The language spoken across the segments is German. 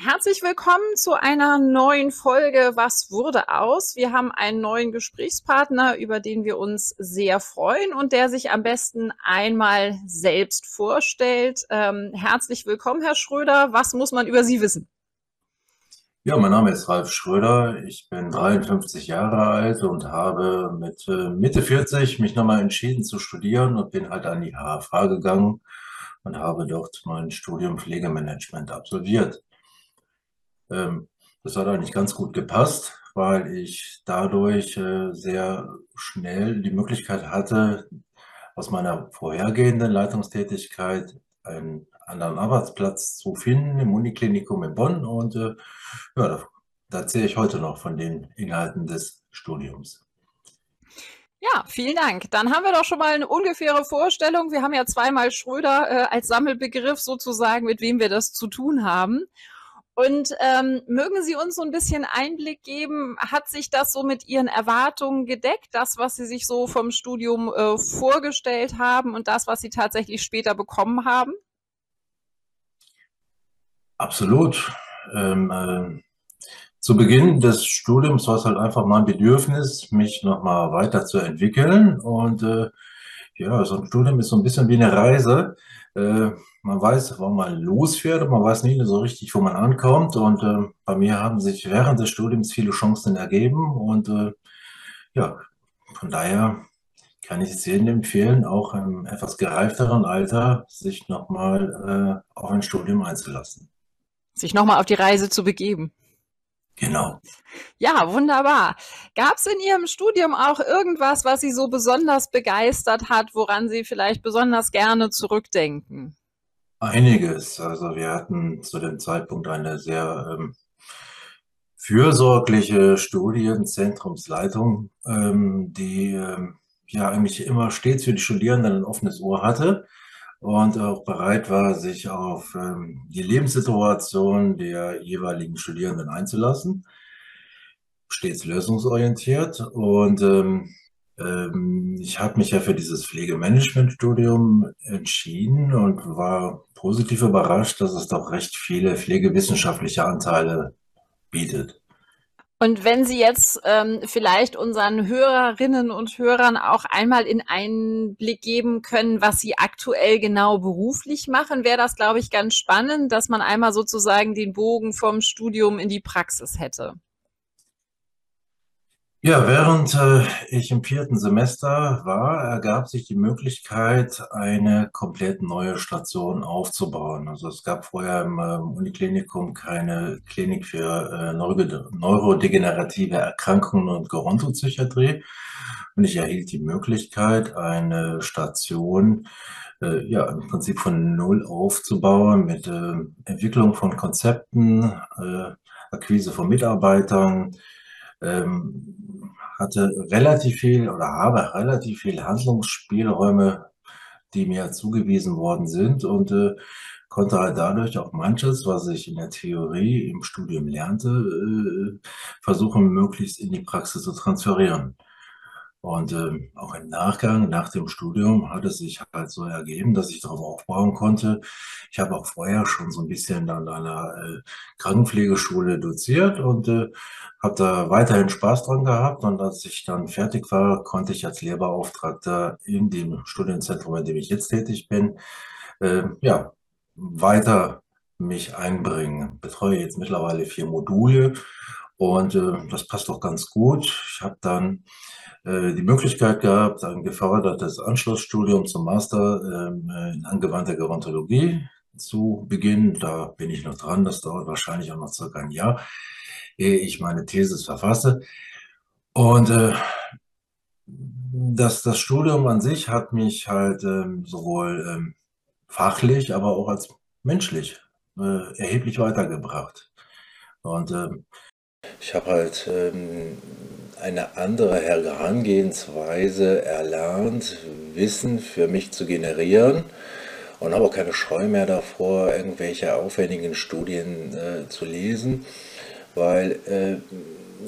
Herzlich willkommen zu einer neuen Folge Was wurde aus? Wir haben einen neuen Gesprächspartner, über den wir uns sehr freuen und der sich am besten einmal selbst vorstellt. Ähm, herzlich willkommen, Herr Schröder. Was muss man über Sie wissen? Ja, mein Name ist Ralf Schröder. Ich bin 53 Jahre alt und habe mit äh, Mitte 40 mich nochmal entschieden zu studieren und bin halt an die HFH gegangen und habe dort mein Studium Pflegemanagement absolviert. Ähm, das hat eigentlich ganz gut gepasst, weil ich dadurch äh, sehr schnell die Möglichkeit hatte, aus meiner vorhergehenden Leitungstätigkeit einen anderen Arbeitsplatz zu finden im Uniklinikum in Bonn. Und äh, ja, da, da erzähle ich heute noch von den Inhalten des Studiums. Ja, vielen Dank. Dann haben wir doch schon mal eine ungefähre Vorstellung. Wir haben ja zweimal Schröder äh, als Sammelbegriff sozusagen, mit wem wir das zu tun haben. Und ähm, mögen Sie uns so ein bisschen Einblick geben, hat sich das so mit Ihren Erwartungen gedeckt, das, was Sie sich so vom Studium äh, vorgestellt haben und das, was Sie tatsächlich später bekommen haben? Absolut. Ähm, äh, zu Beginn des Studiums war es halt einfach mein Bedürfnis, mich nochmal weiterzuentwickeln. Und äh, ja, so ein Studium ist so ein bisschen wie eine Reise. Man weiß, wo man losfährt, aber man weiß nie so richtig, wo man ankommt. Und äh, bei mir haben sich während des Studiums viele Chancen ergeben. Und äh, ja, von daher kann ich es jedem empfehlen, auch im etwas gereifteren Alter sich nochmal äh, auf ein Studium einzulassen. Sich nochmal auf die Reise zu begeben. Genau. Ja, wunderbar. Gab es in Ihrem Studium auch irgendwas, was Sie so besonders begeistert hat, woran Sie vielleicht besonders gerne zurückdenken? Einiges. Also wir hatten zu dem Zeitpunkt eine sehr ähm, fürsorgliche Studienzentrumsleitung, ähm, die ähm, ja eigentlich immer stets für die Studierenden ein offenes Ohr hatte und auch bereit war, sich auf ähm, die Lebenssituation der jeweiligen Studierenden einzulassen. Stets lösungsorientiert und ähm, ähm, ich habe mich ja für dieses Pflegemanagement-Studium entschieden und war positiv überrascht, dass es doch recht viele pflegewissenschaftliche Anteile bietet. Und wenn Sie jetzt ähm, vielleicht unseren Hörerinnen und Hörern auch einmal in einen Blick geben können, was Sie aktuell genau beruflich machen, wäre das, glaube ich, ganz spannend, dass man einmal sozusagen den Bogen vom Studium in die Praxis hätte. Ja, während äh, ich im vierten Semester war, ergab sich die Möglichkeit, eine komplett neue Station aufzubauen. Also es gab vorher im äh, Uniklinikum keine Klinik für äh, neurodegenerative Erkrankungen und Gerontopsychiatrie. Und ich erhielt die Möglichkeit, eine Station äh, ja, im Prinzip von Null aufzubauen mit äh, Entwicklung von Konzepten, äh, Akquise von Mitarbeitern, ähm, hatte relativ viel oder habe relativ viel Handlungsspielräume, die mir zugewiesen worden sind und äh, konnte halt dadurch auch manches, was ich in der Theorie im Studium lernte, äh, versuchen, möglichst in die Praxis zu transferieren. Und ähm, auch im Nachgang, nach dem Studium, hat es sich halt so ergeben, dass ich darauf aufbauen konnte. Ich habe auch vorher schon so ein bisschen an einer äh, Krankenpflegeschule doziert und äh, habe da weiterhin Spaß dran gehabt. Und als ich dann fertig war, konnte ich als Lehrbeauftragter in dem Studienzentrum, in dem ich jetzt tätig bin, äh, ja, weiter mich einbringen. Betreue jetzt mittlerweile vier Module und äh, das passt auch ganz gut. Ich habe dann die Möglichkeit gehabt, ein gefördertes Anschlussstudium zum Master ähm, in angewandter Gerontologie zu beginnen. Da bin ich noch dran. Das dauert wahrscheinlich auch noch circa ein Jahr, ehe ich meine Thesis verfasse. Und äh, das, das Studium an sich hat mich halt ähm, sowohl ähm, fachlich, aber auch als menschlich äh, erheblich weitergebracht. Und ähm, ich habe halt ähm, eine andere Herangehensweise erlernt, Wissen für mich zu generieren und habe auch keine Scheu mehr davor, irgendwelche aufwendigen Studien äh, zu lesen, weil äh,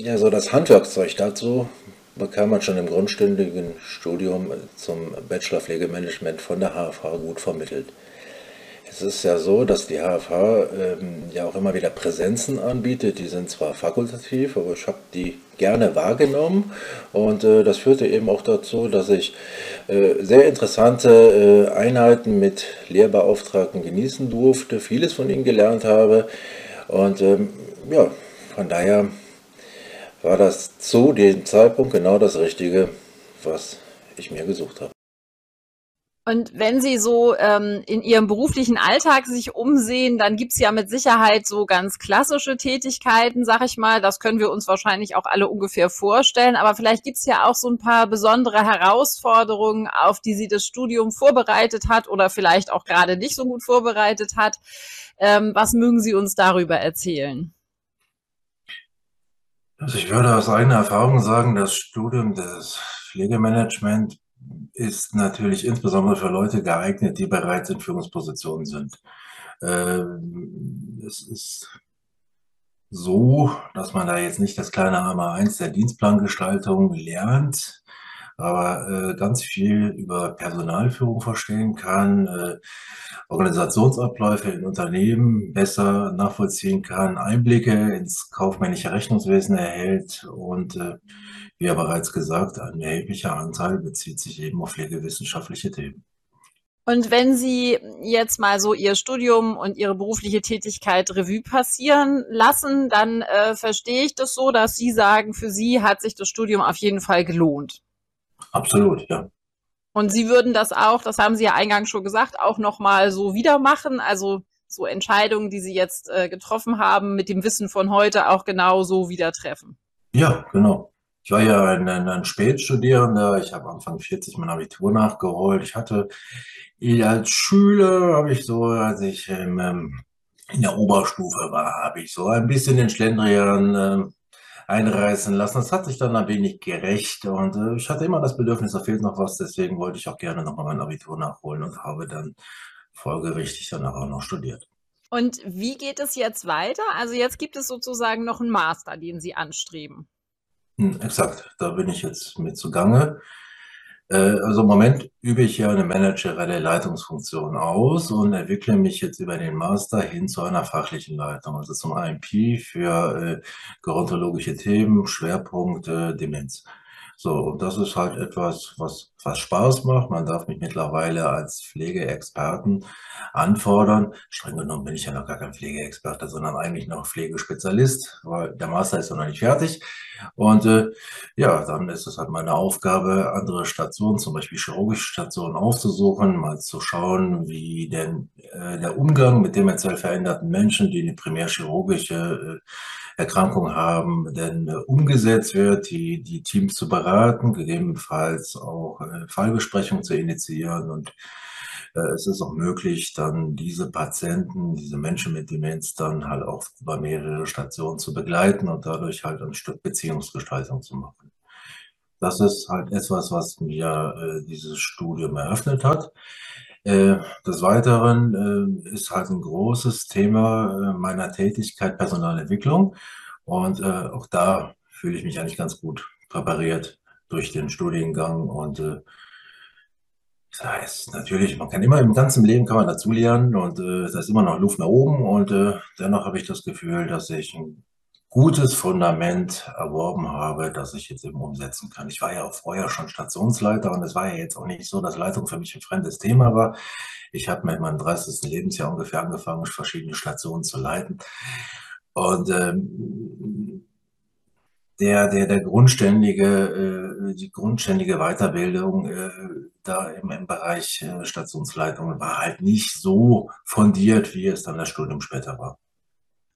ja so das Handwerkszeug dazu bekam man schon im grundstündigen Studium zum Bachelor Pflegemanagement von der HFH gut vermittelt. Es ist ja so, dass die HFH ähm, ja auch immer wieder Präsenzen anbietet. Die sind zwar fakultativ, aber ich habe die gerne wahrgenommen. Und äh, das führte eben auch dazu, dass ich äh, sehr interessante äh, Einheiten mit Lehrbeauftragten genießen durfte, vieles von ihnen gelernt habe. Und ähm, ja, von daher war das zu dem Zeitpunkt genau das Richtige, was ich mir gesucht habe. Und wenn Sie so ähm, in Ihrem beruflichen Alltag sich umsehen, dann gibt's ja mit Sicherheit so ganz klassische Tätigkeiten, sag ich mal. Das können wir uns wahrscheinlich auch alle ungefähr vorstellen. Aber vielleicht gibt's ja auch so ein paar besondere Herausforderungen, auf die Sie das Studium vorbereitet hat oder vielleicht auch gerade nicht so gut vorbereitet hat. Ähm, was mögen Sie uns darüber erzählen? Also ich würde aus eigener Erfahrung sagen, das Studium des Pflegemanagement ist natürlich insbesondere für Leute geeignet, die bereits in Führungspositionen sind. Ähm, es ist so, dass man da jetzt nicht das kleine Hammer 1 der Dienstplangestaltung lernt, aber äh, ganz viel über Personalführung verstehen kann, äh, Organisationsabläufe in Unternehmen besser nachvollziehen kann, Einblicke ins kaufmännische Rechnungswesen erhält und äh, wie ja bereits gesagt, ein erheblicher Anteil bezieht sich eben auf pflegewissenschaftliche Themen. Und wenn Sie jetzt mal so Ihr Studium und Ihre berufliche Tätigkeit Revue passieren lassen, dann äh, verstehe ich das so, dass Sie sagen, für Sie hat sich das Studium auf jeden Fall gelohnt. Absolut, ja. Und Sie würden das auch, das haben Sie ja eingangs schon gesagt, auch nochmal so wieder machen, also so Entscheidungen, die Sie jetzt äh, getroffen haben, mit dem Wissen von heute auch genau so wieder treffen. Ja, genau. Ich war ja ein, ein, ein Spätstudierender. Ich habe Anfang 40 mein Abitur nachgeholt. Ich hatte als Schüler, habe ich so, als ich ähm, in der Oberstufe war, habe ich so ein bisschen den Schlendrian äh, einreißen lassen. Das hat sich dann ein wenig gerecht und äh, ich hatte immer das Bedürfnis, da fehlt noch was. Deswegen wollte ich auch gerne nochmal mein Abitur nachholen und habe dann folgerichtig danach auch noch studiert. Und wie geht es jetzt weiter? Also jetzt gibt es sozusagen noch einen Master, den Sie anstreben. Hm, exakt, da bin ich jetzt mit zugange. Äh, also im Moment übe ich ja eine managerielle Leitungsfunktion aus und entwickle mich jetzt über den Master hin zu einer fachlichen Leitung, also zum IMP für äh, gerontologische Themen, Schwerpunkte, Demenz. So, und das ist halt etwas, was, was Spaß macht. Man darf mich mittlerweile als Pflegeexperten anfordern. Streng genommen bin ich ja noch gar kein Pflegeexperte, sondern eigentlich noch Pflegespezialist, weil der Master ist noch nicht fertig. Und äh, ja, dann ist es halt meine Aufgabe, andere Stationen, zum Beispiel chirurgische Stationen aufzusuchen, mal zu schauen, wie denn äh, der Umgang mit demenziell veränderten Menschen, die eine primärchirurgische äh, Erkrankung haben, denn äh, umgesetzt wird, die, die Teams zu beraten, gegebenenfalls auch äh, Fallbesprechungen zu initiieren und äh, es ist auch möglich, dann diese Patienten, diese Menschen mit Demenz dann halt auch über mehrere Stationen zu begleiten und dadurch halt ein Stück Beziehungsgestaltung zu machen. Das ist halt etwas, was mir dieses Studium eröffnet hat. Äh, des Weiteren äh, ist halt ein großes Thema äh, meiner Tätigkeit Personalentwicklung. Und auch da fühle ich mich eigentlich ganz gut präpariert durch den Studiengang. Und das heißt, natürlich, man kann immer im ganzen Leben kann man dazulernen und äh, da ist immer noch Luft nach oben. Und dennoch habe ich das Gefühl, dass ich ein gutes Fundament erworben habe, das ich jetzt eben umsetzen kann. Ich war ja auch vorher schon Stationsleiter und es war ja jetzt auch nicht so, dass Leitung für mich ein fremdes Thema war. Ich habe mit meinem 30. Lebensjahr ungefähr angefangen, verschiedene Stationen zu leiten. Und ähm, der, der, der grundständige, äh, die grundständige Weiterbildung äh, da im, im Bereich äh, Stationsleitung war halt nicht so fundiert, wie es dann das Studium später war.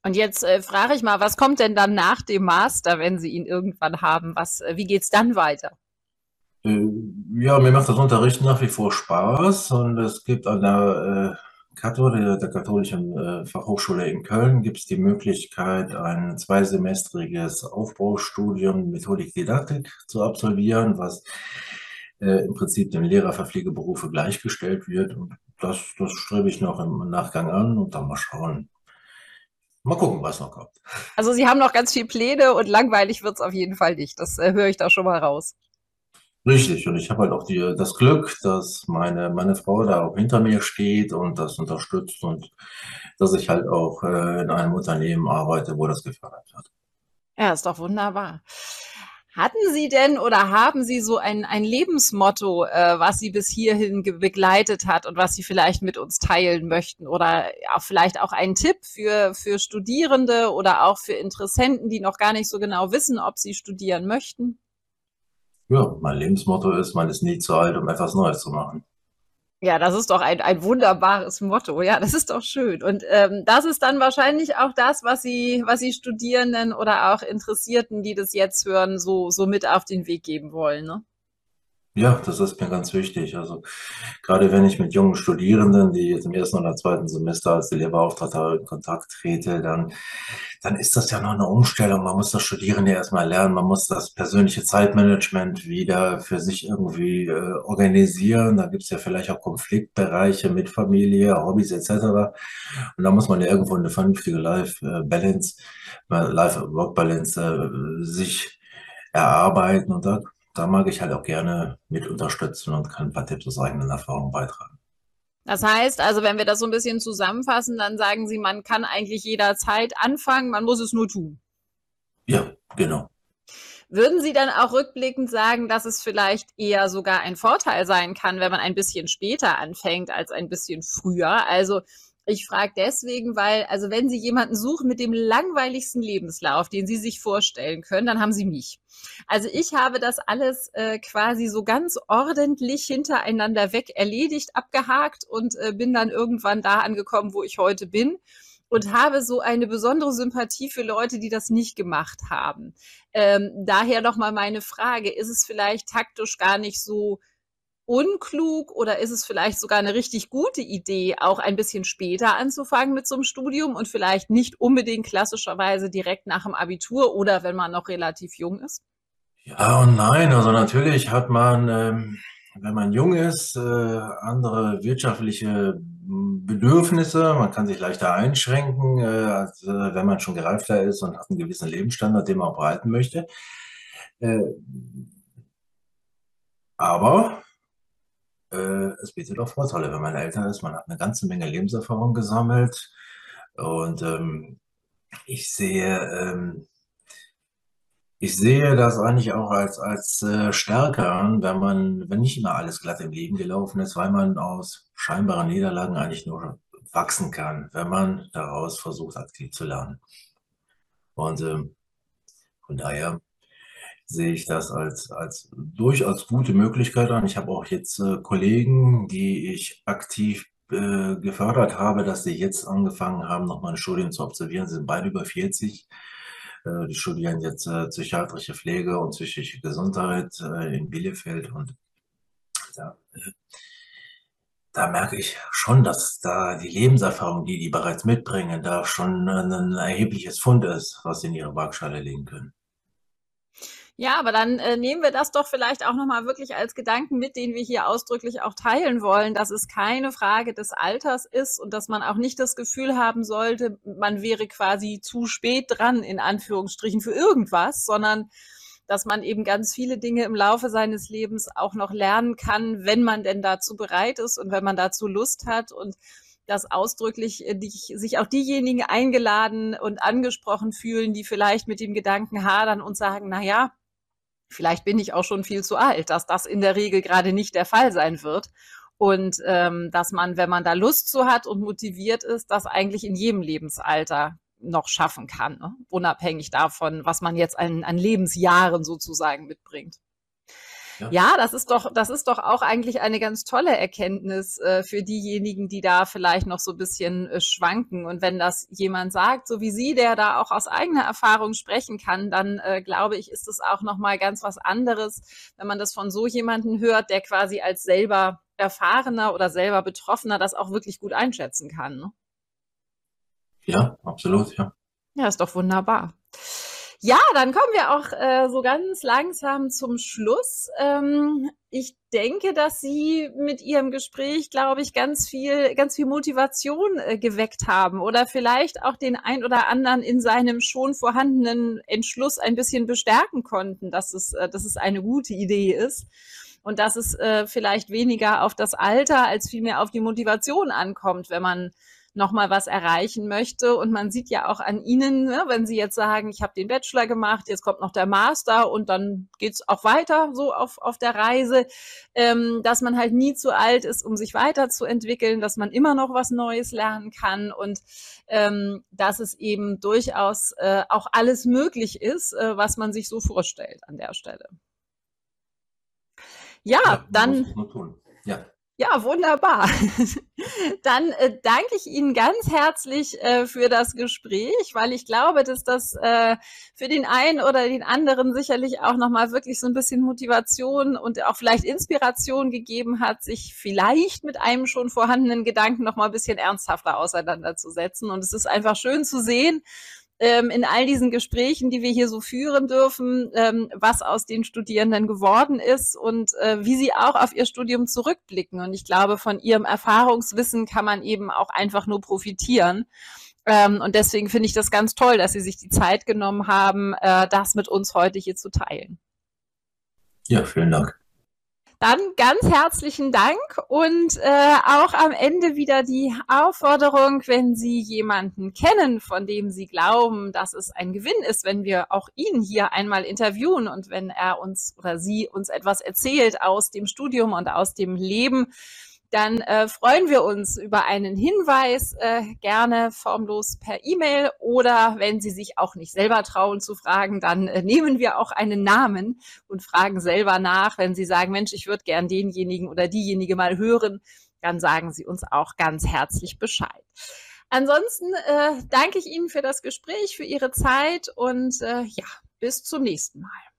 Und jetzt äh, frage ich mal, was kommt denn dann nach dem Master, wenn Sie ihn irgendwann haben? Was, äh, wie geht's dann weiter? Äh, ja, mir macht das Unterrichten nach wie vor Spaß und es gibt an der äh, Kato, der, der katholischen äh, Fachhochschule in Köln, gibt es die Möglichkeit, ein zweisemestriges Aufbaustudium Methodik Didaktik zu absolvieren, was äh, im Prinzip dem Lehrer für Pflegeberufe gleichgestellt wird. Und das, das strebe ich noch im Nachgang an und dann mal schauen, Mal gucken, was noch kommt. Also Sie haben noch ganz viele Pläne und langweilig wird es auf jeden Fall nicht. Das äh, höre ich da schon mal raus. Richtig, und ich habe halt auch die, das Glück, dass meine, meine Frau da auch hinter mir steht und das unterstützt und dass ich halt auch äh, in einem Unternehmen arbeite, wo das gefördert wird. Ja, ist doch wunderbar. Hatten Sie denn oder haben Sie so ein, ein Lebensmotto, äh, was Sie bis hierhin begleitet hat und was Sie vielleicht mit uns teilen möchten? Oder ja, vielleicht auch einen Tipp für, für Studierende oder auch für Interessenten, die noch gar nicht so genau wissen, ob sie studieren möchten? Ja, mein Lebensmotto ist, man ist nie zu alt, um etwas Neues zu machen. Ja, das ist doch ein, ein wunderbares Motto. Ja, das ist doch schön. Und ähm, das ist dann wahrscheinlich auch das, was Sie, was Sie Studierenden oder auch Interessierten, die das jetzt hören, so, so mit auf den Weg geben wollen. Ne? Ja, das ist mir ganz wichtig. Also gerade wenn ich mit jungen Studierenden, die jetzt im ersten oder zweiten Semester als die Lehrbeauftragte in Kontakt trete, dann, dann ist das ja noch eine Umstellung. Man muss das Studieren ja erstmal lernen. Man muss das persönliche Zeitmanagement wieder für sich irgendwie äh, organisieren. Da gibt es ja vielleicht auch Konfliktbereiche mit Familie, Hobbys etc. Und da muss man ja irgendwo eine vernünftige Life-Balance, äh, Life-Work-Balance äh, sich erarbeiten. Und da da mag ich halt auch gerne mit unterstützen und kann ein paar Tipps aus eigenen Erfahrungen beitragen. Das heißt, also wenn wir das so ein bisschen zusammenfassen, dann sagen Sie, man kann eigentlich jederzeit anfangen, man muss es nur tun. Ja, genau. Würden Sie dann auch rückblickend sagen, dass es vielleicht eher sogar ein Vorteil sein kann, wenn man ein bisschen später anfängt als ein bisschen früher? Also ich frage deswegen, weil, also wenn Sie jemanden suchen mit dem langweiligsten Lebenslauf, den Sie sich vorstellen können, dann haben Sie mich. Also ich habe das alles äh, quasi so ganz ordentlich hintereinander weg erledigt, abgehakt und äh, bin dann irgendwann da angekommen, wo ich heute bin und habe so eine besondere Sympathie für Leute, die das nicht gemacht haben. Ähm, daher nochmal meine Frage, ist es vielleicht taktisch gar nicht so unklug oder ist es vielleicht sogar eine richtig gute Idee, auch ein bisschen später anzufangen mit so einem Studium und vielleicht nicht unbedingt klassischerweise direkt nach dem Abitur oder wenn man noch relativ jung ist? Ja und nein. Also natürlich hat man, ähm, wenn man jung ist, äh, andere wirtschaftliche Bedürfnisse. Man kann sich leichter einschränken, äh, als äh, wenn man schon gereifter ist und hat einen gewissen Lebensstandard, den man auch behalten möchte. Aber äh, es bietet auch Vorteile, wenn man älter ist. Man hat eine ganze Menge Lebenserfahrung gesammelt. Und ähm, ich sehe, ähm, ich sehe das eigentlich auch als, als äh, Stärke an, wenn man, wenn nicht immer alles glatt im Leben gelaufen ist, weil man aus scheinbaren Niederlagen eigentlich nur wachsen kann, wenn man daraus versucht, aktiv zu lernen. Und ähm, von daher sehe ich das als, als durchaus gute Möglichkeit an. Ich habe auch jetzt äh, Kollegen, die ich aktiv äh, gefördert habe, dass sie jetzt angefangen haben, noch mal ein Studium zu absolvieren. Sie sind beide über 40. Äh, die studieren jetzt äh, psychiatrische Pflege und psychische Gesundheit äh, in Bielefeld und da, äh, da merke ich schon, dass da die Lebenserfahrung, die die bereits mitbringen, da schon ein erhebliches Fund ist, was sie in ihre Waagschale legen können. Ja, aber dann äh, nehmen wir das doch vielleicht auch nochmal wirklich als Gedanken mit, den wir hier ausdrücklich auch teilen wollen, dass es keine Frage des Alters ist und dass man auch nicht das Gefühl haben sollte, man wäre quasi zu spät dran, in Anführungsstrichen, für irgendwas, sondern dass man eben ganz viele Dinge im Laufe seines Lebens auch noch lernen kann, wenn man denn dazu bereit ist und wenn man dazu Lust hat und dass ausdrücklich äh, die, sich auch diejenigen eingeladen und angesprochen fühlen, die vielleicht mit dem Gedanken hadern und sagen, na ja, vielleicht bin ich auch schon viel zu alt, dass das in der Regel gerade nicht der Fall sein wird. Und ähm, dass man, wenn man da Lust zu hat und motiviert ist, das eigentlich in jedem Lebensalter noch schaffen kann, ne? unabhängig davon, was man jetzt an, an Lebensjahren sozusagen mitbringt. Ja. ja, das ist doch, das ist doch auch eigentlich eine ganz tolle Erkenntnis äh, für diejenigen, die da vielleicht noch so ein bisschen äh, schwanken. Und wenn das jemand sagt, so wie Sie, der da auch aus eigener Erfahrung sprechen kann, dann äh, glaube ich, ist es auch noch mal ganz was anderes, wenn man das von so jemanden hört, der quasi als selber erfahrener oder selber Betroffener das auch wirklich gut einschätzen kann. Ne? Ja, absolut, ja. Ja, ist doch wunderbar. Ja, dann kommen wir auch äh, so ganz langsam zum Schluss. Ähm, ich denke, dass Sie mit Ihrem Gespräch, glaube ich, ganz viel, ganz viel Motivation äh, geweckt haben oder vielleicht auch den ein oder anderen in seinem schon vorhandenen Entschluss ein bisschen bestärken konnten, dass es, äh, dass es eine gute Idee ist und dass es äh, vielleicht weniger auf das Alter als vielmehr auf die Motivation ankommt, wenn man nochmal was erreichen möchte. Und man sieht ja auch an Ihnen, ne, wenn Sie jetzt sagen, ich habe den Bachelor gemacht, jetzt kommt noch der Master und dann geht's auch weiter so auf, auf der Reise, ähm, dass man halt nie zu alt ist, um sich weiterzuentwickeln, dass man immer noch was Neues lernen kann und ähm, dass es eben durchaus äh, auch alles möglich ist, äh, was man sich so vorstellt an der Stelle. Ja, ja dann. Ja. Ja, wunderbar. Dann äh, danke ich Ihnen ganz herzlich äh, für das Gespräch, weil ich glaube, dass das äh, für den einen oder den anderen sicherlich auch nochmal wirklich so ein bisschen Motivation und auch vielleicht Inspiration gegeben hat, sich vielleicht mit einem schon vorhandenen Gedanken nochmal ein bisschen ernsthafter auseinanderzusetzen. Und es ist einfach schön zu sehen, ähm, in all diesen Gesprächen, die wir hier so führen dürfen, ähm, was aus den Studierenden geworden ist und äh, wie sie auch auf ihr Studium zurückblicken. Und ich glaube, von ihrem Erfahrungswissen kann man eben auch einfach nur profitieren. Ähm, und deswegen finde ich das ganz toll, dass Sie sich die Zeit genommen haben, äh, das mit uns heute hier zu teilen. Ja, vielen Dank. Dann ganz herzlichen Dank und äh, auch am Ende wieder die Aufforderung, wenn Sie jemanden kennen, von dem Sie glauben, dass es ein Gewinn ist, wenn wir auch ihn hier einmal interviewen und wenn er uns oder sie uns etwas erzählt aus dem Studium und aus dem Leben, dann äh, freuen wir uns über einen Hinweis, äh, gerne formlos per E-Mail oder wenn Sie sich auch nicht selber trauen zu fragen, dann äh, nehmen wir auch einen Namen und fragen selber nach. Wenn Sie sagen, Mensch, ich würde gern denjenigen oder diejenige mal hören, dann sagen Sie uns auch ganz herzlich Bescheid. Ansonsten äh, danke ich Ihnen für das Gespräch, für Ihre Zeit und äh, ja, bis zum nächsten Mal.